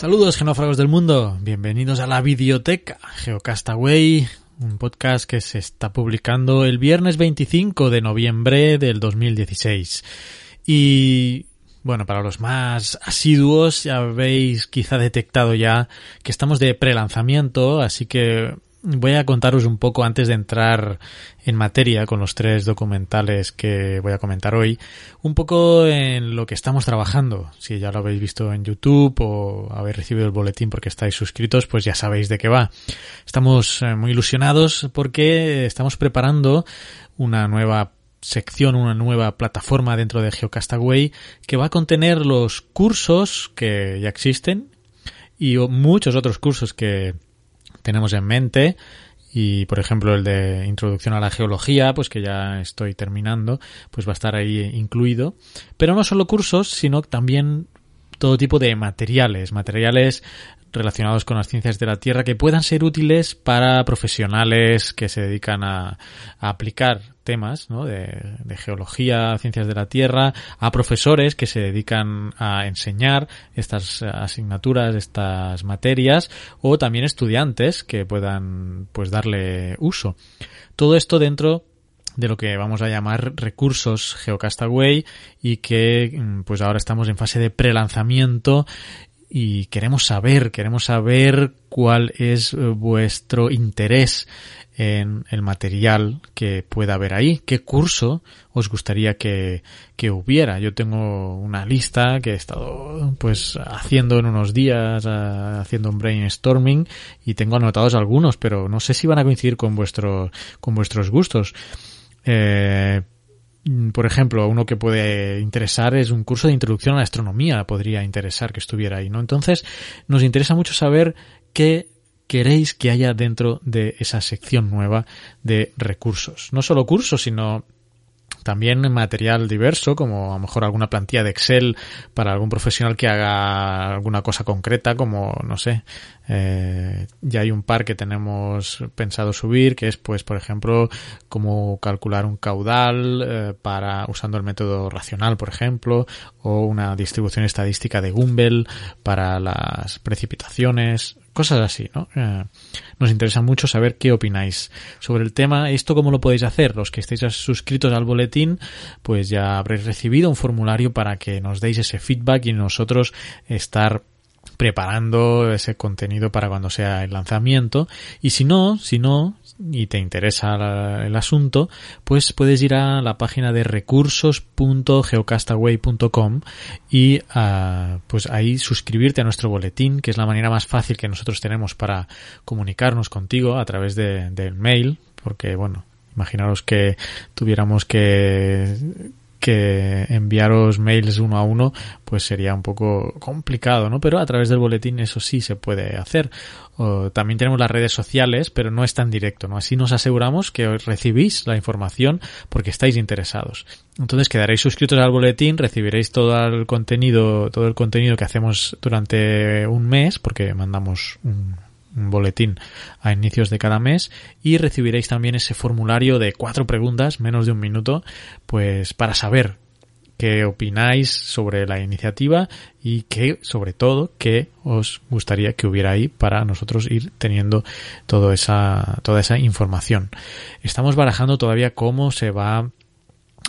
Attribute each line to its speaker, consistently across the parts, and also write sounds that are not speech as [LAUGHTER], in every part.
Speaker 1: Saludos genófragos del mundo, bienvenidos a la videoteca Geocastaway, un podcast que se está publicando el viernes 25 de noviembre del 2016. Y bueno, para los más asiduos ya habéis quizá detectado ya que estamos de prelanzamiento, así que voy a contaros un poco antes de entrar en materia con los tres documentales que voy a comentar hoy, un poco en lo que estamos trabajando. Si ya lo habéis visto en YouTube o habéis recibido el boletín porque estáis suscritos, pues ya sabéis de qué va. Estamos eh, muy ilusionados porque estamos preparando una nueva sección, una nueva plataforma dentro de Geocastaway que va a contener los cursos que ya existen y muchos otros cursos que tenemos en mente. Y por ejemplo el de introducción a la geología pues que ya estoy terminando pues va a estar ahí incluido. Pero no solo cursos sino también todo tipo de materiales materiales relacionados con las ciencias de la Tierra que puedan ser útiles para profesionales que se dedican a, aplicar temas de, de, geología, ciencias de la Tierra, a profesores que se dedican a enseñar estas asignaturas, estas materias, o también estudiantes que puedan pues darle uso. Todo esto dentro de lo que vamos a llamar recursos GeoCastaway y que pues ahora estamos en fase de prelanzamiento y queremos saber, queremos saber cuál es eh, vuestro interés en el material que pueda haber ahí, qué curso os gustaría que, que hubiera. Yo tengo una lista que he estado pues haciendo en unos días, haciendo un brainstorming y tengo anotados algunos, pero no sé si van a coincidir con vuestro, con vuestros gustos. Eh, por ejemplo, uno que puede interesar es un curso de introducción a la astronomía, podría interesar que estuviera ahí, ¿no? Entonces, nos interesa mucho saber qué queréis que haya dentro de esa sección nueva de recursos. No solo cursos, sino también material diverso, como a lo mejor alguna plantilla de Excel para algún profesional que haga alguna cosa concreta, como, no sé, eh, ya hay un par que tenemos pensado subir, que es, pues, por ejemplo, cómo calcular un caudal eh, para usando el método racional, por ejemplo, o una distribución estadística de Gumbel para las precipitaciones, cosas así, ¿no? Eh, nos interesa mucho saber qué opináis sobre el tema. ¿Esto cómo lo podéis hacer? Los que estéis suscritos al boletín, pues ya habréis recibido un formulario para que nos deis ese feedback y nosotros estar preparando ese contenido para cuando sea el lanzamiento. Y si no, si no, y te interesa el asunto, pues puedes ir a la página de recursos.geocastaway.com y uh, pues ahí suscribirte a nuestro boletín, que es la manera más fácil que nosotros tenemos para comunicarnos contigo a través de, del mail, porque bueno, imaginaros que tuviéramos que que enviaros mails uno a uno pues sería un poco complicado, ¿no? Pero a través del boletín eso sí se puede hacer. También tenemos las redes sociales, pero no es tan directo, ¿no? Así nos aseguramos que recibís la información porque estáis interesados. Entonces quedaréis suscritos al boletín, recibiréis todo el contenido, todo el contenido que hacemos durante un mes, porque mandamos un boletín a inicios de cada mes y recibiréis también ese formulario de cuatro preguntas, menos de un minuto, pues para saber qué opináis sobre la iniciativa y qué, sobre todo, qué os gustaría que hubiera ahí para nosotros ir teniendo toda esa, toda esa información. Estamos barajando todavía cómo se va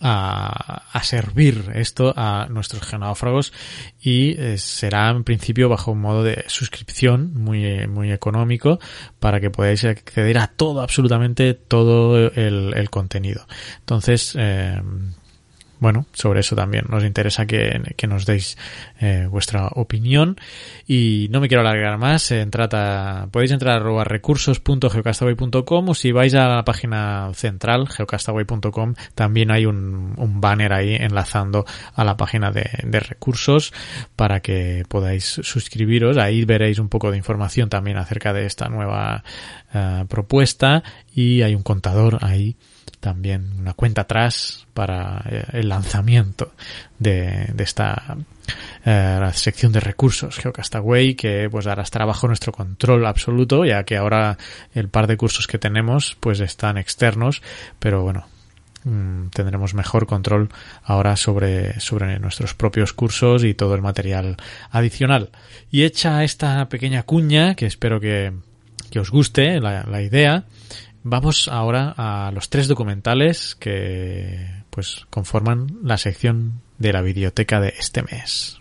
Speaker 1: a, a, servir esto a nuestros genáufragos y eh, será en principio bajo un modo de suscripción muy, muy económico para que podáis acceder a todo, absolutamente todo el, el contenido. Entonces, eh, bueno, sobre eso también nos interesa que, que nos deis eh, vuestra opinión. Y no me quiero alargar más, a, podéis entrar a recursos.geocastaway.com o si vais a la página central, geocastaway.com, también hay un, un, banner ahí enlazando a la página de, de, recursos para que podáis suscribiros. Ahí veréis un poco de información también acerca de esta nueva uh, propuesta y hay un contador ahí también una cuenta atrás para eh, el lanzamiento de, esta eh, sección de recursos GeoCastaway que pues ahora estará bajo nuestro control absoluto ya que ahora el par de cursos que tenemos pues están externos pero bueno mm, tendremos mejor control ahora sobre, sobre nuestros propios cursos y todo el material adicional. Y hecha esta pequeña cuña, que espero que, que os guste la, la idea, Vamos ahora a los tres documentales que pues conforman la sección de la biblioteca de este mes.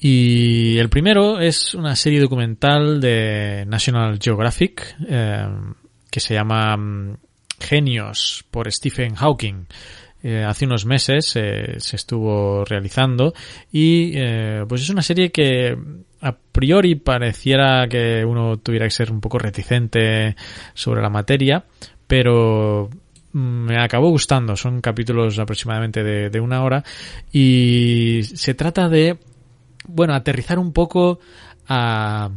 Speaker 1: Y el primero es una serie documental de National Geographic eh, que se llama mm, Genios por Stephen Hawking. Eh, hace unos meses eh, se estuvo realizando y pues es una serie que a priori pareciera que uno tuviera que ser un poco reticente sobre la materia, pero me acabó gustando. Son capítulos aproximadamente de, de una hora y se trata de, bueno, aterrizar un poco a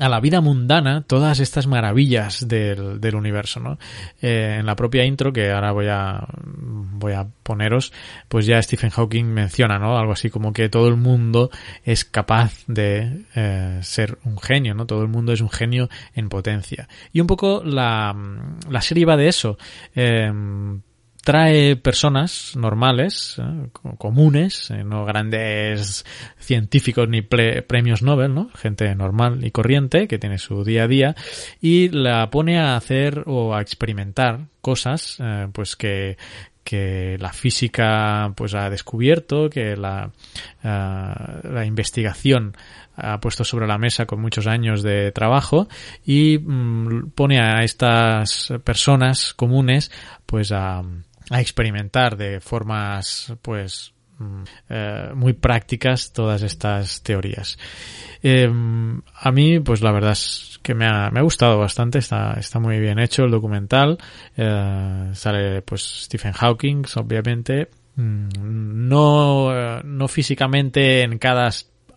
Speaker 1: a la vida mundana todas estas maravillas del, del universo, ¿no? Eh, en la propia intro que ahora voy a voy a poneros, pues ya Stephen Hawking menciona, ¿no? Algo así como que todo el mundo es capaz de eh, ser un genio, ¿no? Todo el mundo es un genio en potencia. Y un poco la, la serie va de eso. Eh, trae personas normales, ¿eh? comunes, eh, no grandes científicos ni premios Nobel, ¿no? Gente normal y corriente que tiene su día a día y la pone a hacer o a experimentar cosas, eh, pues que, que la física pues ha descubierto, que la, la investigación ha puesto sobre la mesa con muchos años de trabajo y mm, pone a estas personas comunes pues a a experimentar de formas pues mm, eh, muy prácticas todas estas teorías. Eh, a mí, pues la verdad es que me ha, me ha gustado bastante, está, está muy bien hecho el documental, eh, sale pues Stephen Hawking, obviamente, mm, no, no físicamente en cada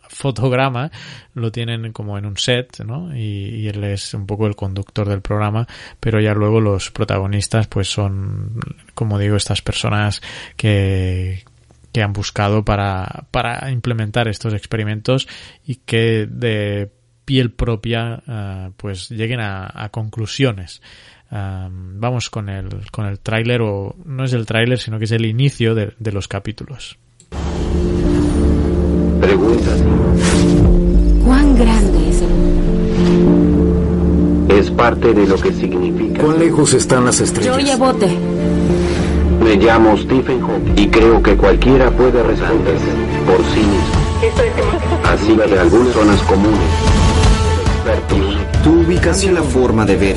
Speaker 1: fotograma lo tienen como en un set, ¿no? Y, él es un poco el conductor del programa, pero ya luego los protagonistas pues son, como digo, estas personas que, que han buscado para, para implementar estos experimentos y que de piel propia uh, pues lleguen a, conclusiones. Vamos con el, con el tráiler o no es el tráiler sino que es el inicio de, de los capítulos.
Speaker 2: Pregúntate.
Speaker 3: ¿Cuán grande es el mundo?
Speaker 2: Es parte de lo que significa.
Speaker 4: ¿Cuán lejos están las estrellas?
Speaker 3: Yo ya voté.
Speaker 2: Me llamo Stephen Hawking y creo que cualquiera puede responder por sí mismo. Así que algunas zonas comunes. Expertos.
Speaker 4: Tu ubicación la forma de ver.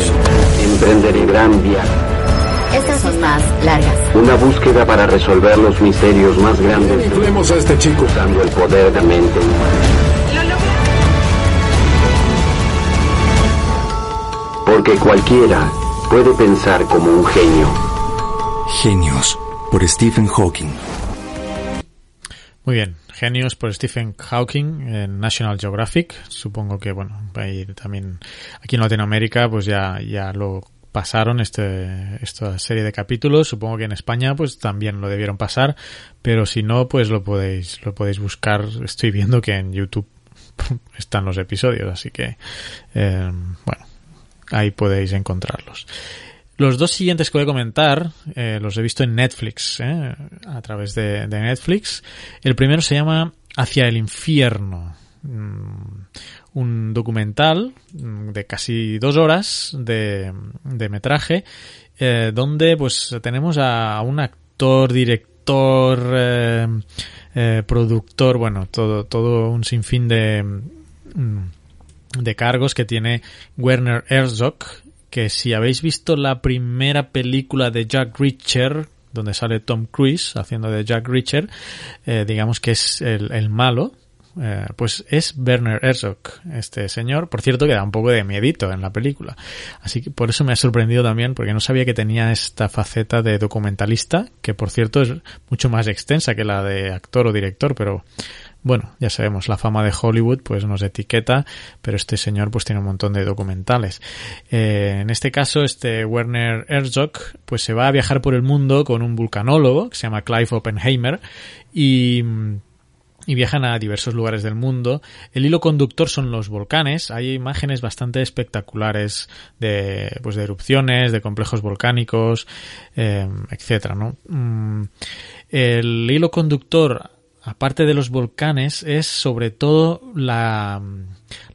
Speaker 2: Emprenderé gran viaje.
Speaker 3: Estas son más largas.
Speaker 2: Una búsqueda para resolver los misterios más grandes.
Speaker 4: Influemos a este chico.
Speaker 2: Usando el poder de mente humana. Porque cualquiera puede pensar como un genio.
Speaker 4: Genios, por Stephen Hawking.
Speaker 1: Muy bien, Genios por Stephen Hawking en National Geographic. Supongo que, bueno, va a ir también aquí en Latinoamérica, pues ya, ya lo pasaron este, esta serie de capítulos. Supongo que en España pues también lo debieron pasar, pero si no, pues lo podéis, lo podéis buscar. Estoy viendo que en YouTube [LAUGHS] están los episodios, así que, eh, bueno, ahí podéis encontrarlos. Los dos siguientes que voy a comentar eh, los he visto en Netflix, eh, a través de, de, Netflix. El primero se llama Hacia el infierno. Mm, un documental de casi dos horas de, de metraje eh, donde pues tenemos a, un actor, director, eh, eh, productor, bueno, todo, todo un sinfín de, de cargos que tiene Werner Herzog, que si habéis visto la primera película de Jack Reacher, donde sale Tom Cruise haciendo de Jack Reacher, eh, digamos que es el, el malo, eh, pues es Werner Herzog, este señor. Por cierto, que da un poco de miedito en la película. Así que por eso me ha sorprendido también, porque no sabía que tenía esta faceta de documentalista, que por cierto es mucho más extensa que la de actor o director, pero bueno, ya sabemos, la fama de Hollywood pues nos etiqueta, pero este señor pues tiene un montón de documentales. Eh, en este caso, este Werner Herzog pues se va a viajar por el mundo con un vulcanólogo que se llama Clive Oppenheimer y y viajan a diversos lugares del mundo. El hilo conductor son los volcanes. Hay imágenes bastante espectaculares de, pues, de erupciones, de complejos volcánicos, eh, etcétera, ¿no? Mm, el hilo conductor, aparte de los volcanes, es sobre todo la,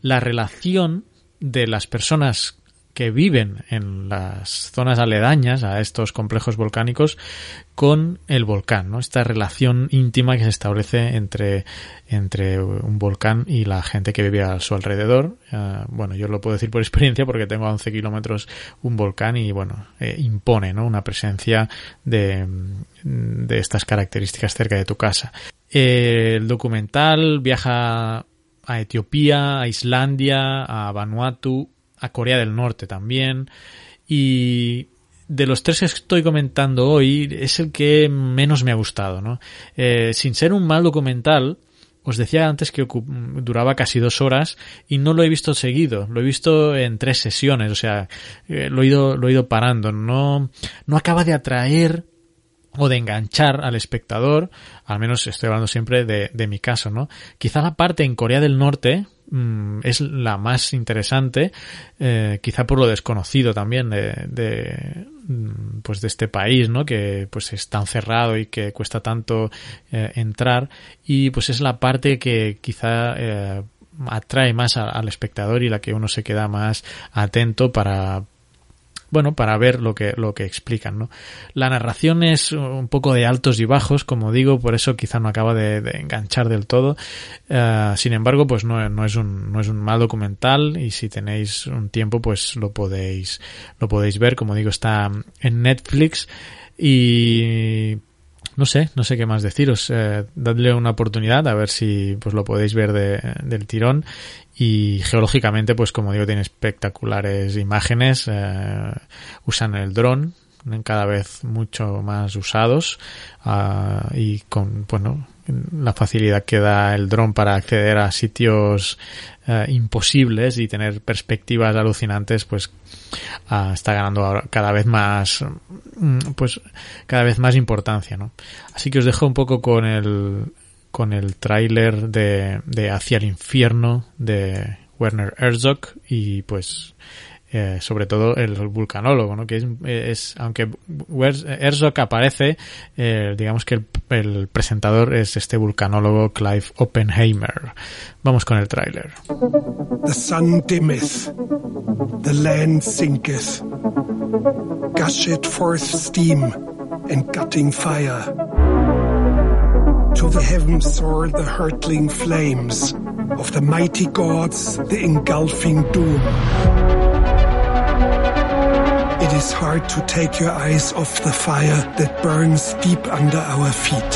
Speaker 1: la relación de las personas que viven en las zonas aledañas a estos complejos volcánicos con el volcán, ¿no? Esta relación íntima que se establece entre, entre un volcán y la gente que vive a su alrededor. Uh, bueno, yo lo puedo decir por experiencia porque tengo a 11 kilómetros un volcán y, bueno, eh, impone. Una presencia de, de estas características cerca de tu casa. Eh, el documental viaja a Etiopía, a Islandia, a Vanuatu, a Corea del Norte también. Y de los tres que estoy comentando hoy, es el que menos me ha gustado, ¿no? Eh, sin ser un mal documental, os decía antes que duraba casi dos horas y no lo he visto seguido, lo he visto en tres sesiones, o sea, eh, lo he ido, lo he ido parando, no, no acaba de atraer o de enganchar al espectador, al menos estoy hablando siempre de, de mi caso, ¿no? Quizá la parte en Corea del Norte, Mm, es la más interesante, eh, quizá por lo desconocido también de, de, mm, pues de este país, ¿no? Que pues es tan cerrado y que cuesta tanto eh, entrar y pues es la parte que quizá eh, atrae más al espectador y la que uno se queda más atento para bueno, para ver lo que, lo que explican, ¿no? La narración es un poco de altos y bajos, como digo, por eso quizá no acaba de, de enganchar del todo. Uh, sin embargo, pues no, no, es un, no es un mal documental y si tenéis un tiempo, pues lo podéis, lo podéis ver. Como digo, está en Netflix y no sé, no sé qué más deciros. Eh, dadle una oportunidad a ver si pues lo podéis ver de, del tirón. Y geológicamente, pues como digo, tiene espectaculares imágenes. Eh, usan el dron, cada vez mucho más usados uh, y con bueno la facilidad que da el dron para acceder a sitios uh, imposibles y tener perspectivas alucinantes pues uh, está ganando cada vez más pues cada vez más importancia no así que os dejo un poco con el con el tráiler de, de Hacia el infierno de Werner Herzog y pues eh, sobre todo el vulcanólogo, que es, aunque Herzog aparece, eh, digamos que el, el, presentador es este vulcanólogo Clive Oppenheimer. Vamos con el tráiler.
Speaker 5: The sun dimmeth, the land sinketh, gusheth forth steam and gutting fire. To the heavens soar the hurtling flames of the mighty gods, the engulfing doom. It is hard to take your eyes off the fire that burns deep under our feet.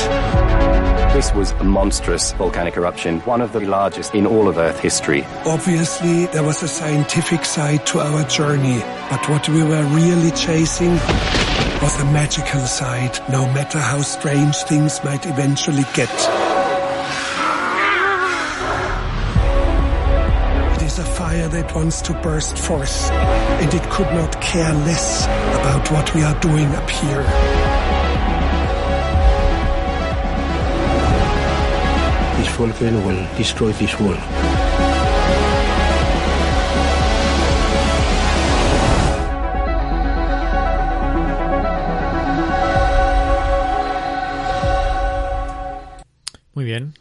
Speaker 6: This was a monstrous volcanic eruption, one of the largest in all of Earth history.
Speaker 5: Obviously, there was a scientific side to our journey, but what we were really chasing was the magical side, no matter how strange things might eventually get. That wants to burst forth, and it could not care less about what we are doing up here.
Speaker 7: This volcano will destroy this world.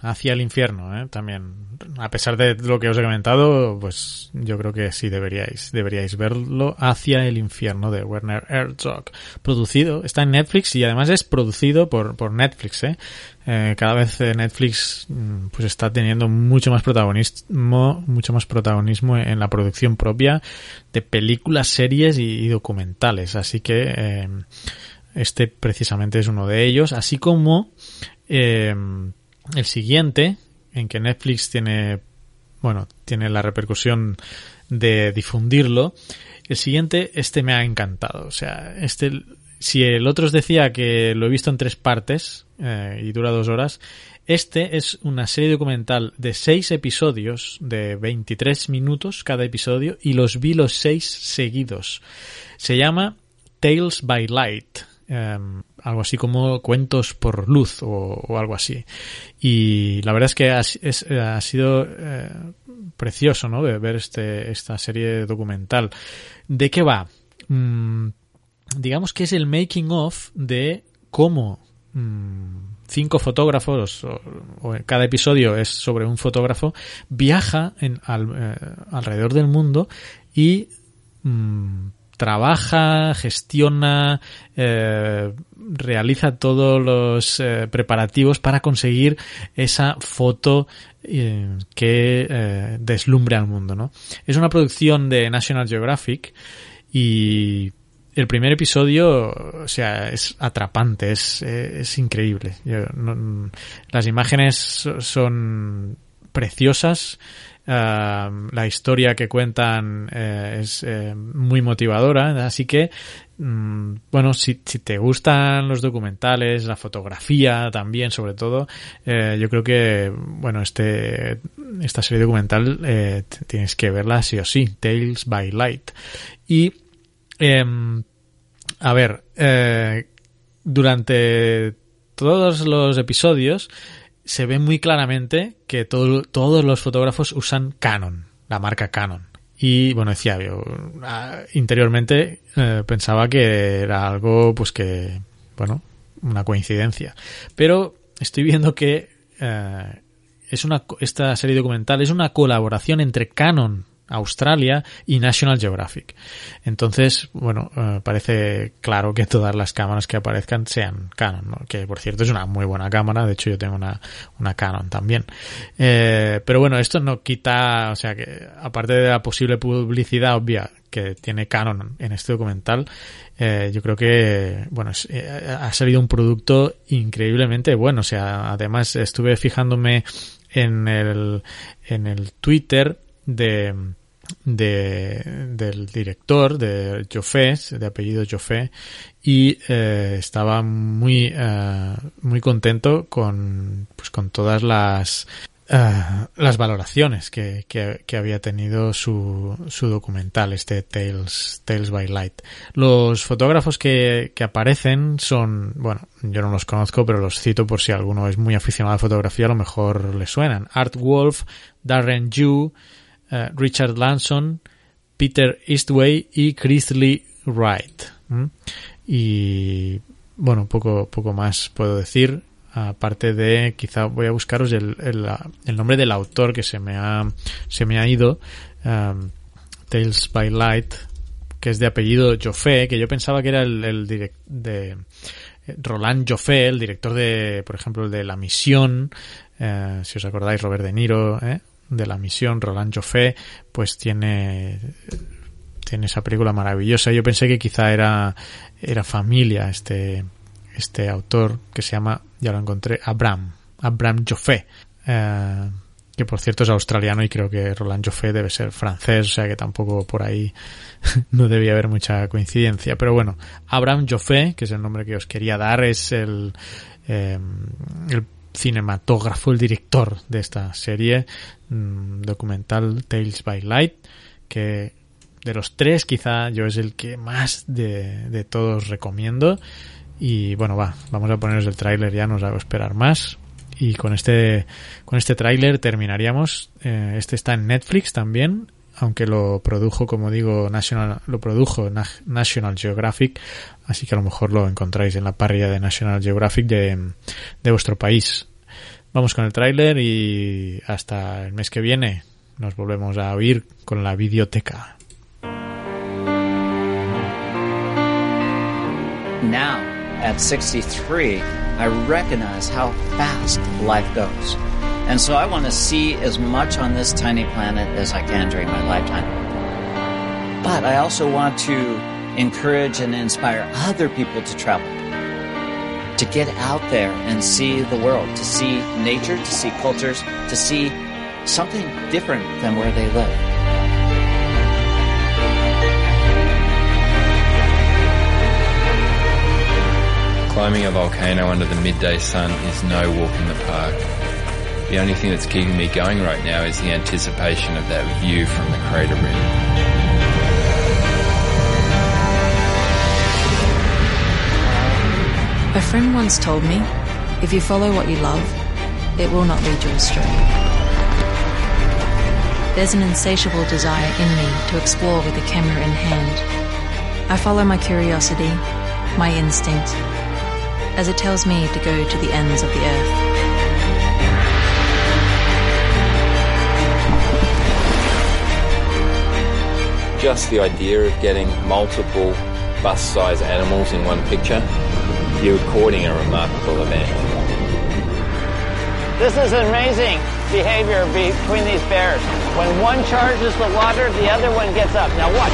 Speaker 1: Hacia el infierno, ¿eh? también. A pesar de lo que os he comentado, pues yo creo que sí deberíais, deberíais verlo. Hacia el infierno de Werner Herzog. Producido, está en Netflix y además es producido por, por Netflix, ¿eh? eh cada vez Netflix pues está teniendo mucho más protagonismo, mucho más protagonismo en la producción propia de películas, series y, documentales. Así que, eh, este precisamente es uno de ellos, así como eh, el siguiente, en que Netflix tiene, bueno, tiene la repercusión de difundirlo. El siguiente, este me ha encantado. O sea, este, si el otro os decía que lo he visto en tres partes eh, y dura dos horas, este es una serie documental de seis episodios de 23 minutos cada episodio y los vi los seis seguidos. Se llama Tales by Light. Em, algo así como cuentos por luz o, algo así. Y la verdad es que ha, ha sido eh, precioso, ¿no? De ver este, esta serie documental. ¿De qué va? Mm, digamos que es el making of de cómo mm, cinco fotógrafos, o, cada episodio es sobre un fotógrafo, viaja al- eh, alrededor del mundo y mm, trabaja, gestiona, eh, realiza todos los eh, preparativos para conseguir esa foto eh, que deslumbre al mundo, ¿no? Es una producción de National Geographic y el primer episodio, o sea, es atrapante, es, es increíble. No- las imágenes so- son preciosas. ah, la historia que cuentan eh, es eh, muy motivadora, así que mm, bueno, si, si te gustan los documentales, la fotografía también, sobre todo, eh, yo creo que bueno, este esta serie documental tienes que verla sí o sí, Tales by Light. Y em, a ver, durante todos los episodios se ve muy claramente que todo- todos los fotógrafos usan Canon, la marca Canon. Y bueno, decía yo, ah, interiormente eh, pensaba que era algo, pues que, bueno, una coincidencia. Pero estoy viendo que eh, es una, esta serie documental es una colaboración entre Canon Australia y National Geographic. Entonces, bueno, eh, parece claro que todas las cámaras que aparezcan sean Canon, ¿no? que por cierto es una muy buena cámara, de hecho yo tengo una, una Canon también. Eh, pero bueno, esto no quita, o sea que aparte de la posible publicidad obvia que tiene Canon en este documental, eh, yo creo que, bueno, eh, ha salido un producto increíblemente bueno. O sea, además estuve fijándome en el, en el Twitter de, de, del director, de Joffé, de apellido Joffé, y eh, estaba muy, eh, muy contento con, pues, con todas las, eh, las valoraciones que, que, que había tenido su, su documental, este Tales, Tales by Light. Los fotógrafos que, que aparecen son, bueno, yo no los conozco, pero los cito por si alguno es muy aficionado a la fotografía, a lo mejor le suenan. Art Wolf, Darren Yu, eh, Richard Lanson, Peter Eastway y Chris Lee Wright. Y bueno, poco, poco más puedo decir. Aparte de, quizá voy a buscaros el, el, el nombre del autor que se me ha, se me ha ido. um, Tales by Light, que es de apellido Joffé, que yo pensaba que era el, el direct, de eh, Roland Joffé, el director de, por ejemplo, el de La Misión, eh, si os acordáis, Robert De Niro, ¿eh? De La Misión, Roland Joffé, pues tiene tiene esa película maravillosa. Yo pensé que quizá era era familia este este autor que se llama, ya lo encontré, Abraham, Abraham Joffé. Eh, que por cierto es australiano y creo que Roland Joffé debe ser francés, o sea que tampoco por ahí [LAUGHS] no debía haber mucha coincidencia. Pero bueno, Abraham Joffé, que es el nombre que os quería dar, es el, eh, el cinematógrafo, el director de esta serie mmm, documental Tales by Light, que de los tres quizá yo es el que más de, de todos recomiendo. Y bueno, va, vamos a poneros el tráiler ya, no os hago esperar más y con este con este tráiler terminaríamos eh, este está en Netflix también aunque lo produjo como digo National lo produjo Na National Geographic así que a lo mejor lo encontráis en la parrilla de National Geographic de, de vuestro país vamos con el tráiler y hasta el mes que viene nos volvemos a oír con la videoteca
Speaker 8: Now, at 63, I recognize how fast life goes. And so I want to see as much on this tiny planet as I can during my lifetime. But I also want to encourage and inspire other people to travel, to get out there and see the world, to see nature, to see cultures, to see something different than where they live.
Speaker 9: Climbing a volcano under the midday sun is no walk in the park. The only thing that's keeping me going right now is the anticipation of that view from the crater rim.
Speaker 10: A friend once told me, if you follow what you love, it will not lead you astray. There's an insatiable desire in me to explore with a camera in hand. I follow my curiosity, my instinct, as it tells me to go to the ends of the earth.
Speaker 9: Just the idea of getting multiple bus-sized animals in one picture, you're recording a remarkable event.
Speaker 11: This is amazing behavior between these bears. When one charges the water, the other one gets up. Now watch.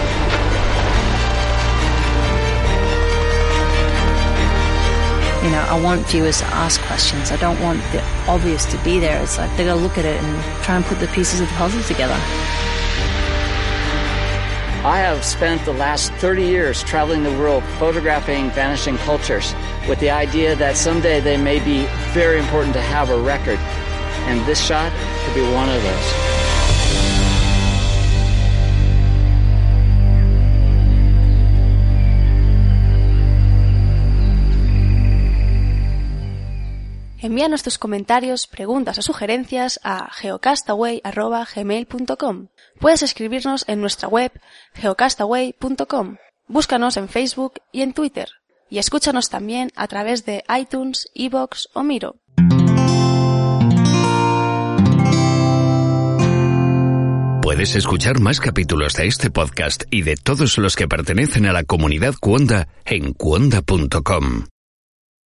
Speaker 12: You know, I want viewers to ask questions. I don't want the obvious to be there. It's like they gotta look at it and try and put the pieces of the puzzle together.
Speaker 8: I have spent the last 30 years traveling the world photographing vanishing cultures with the idea that someday they may be very important to have a record. And this shot could be one of those.
Speaker 13: Envíanos tus comentarios, preguntas o sugerencias a geocastaway.gmail.com. Puedes escribirnos en nuestra web geocastaway.com. Búscanos en Facebook y en Twitter. Y escúchanos también a través de iTunes, Evox o Miro.
Speaker 14: Puedes escuchar más capítulos de este podcast y de todos los que pertenecen a la comunidad Cuonda en cuonda.com.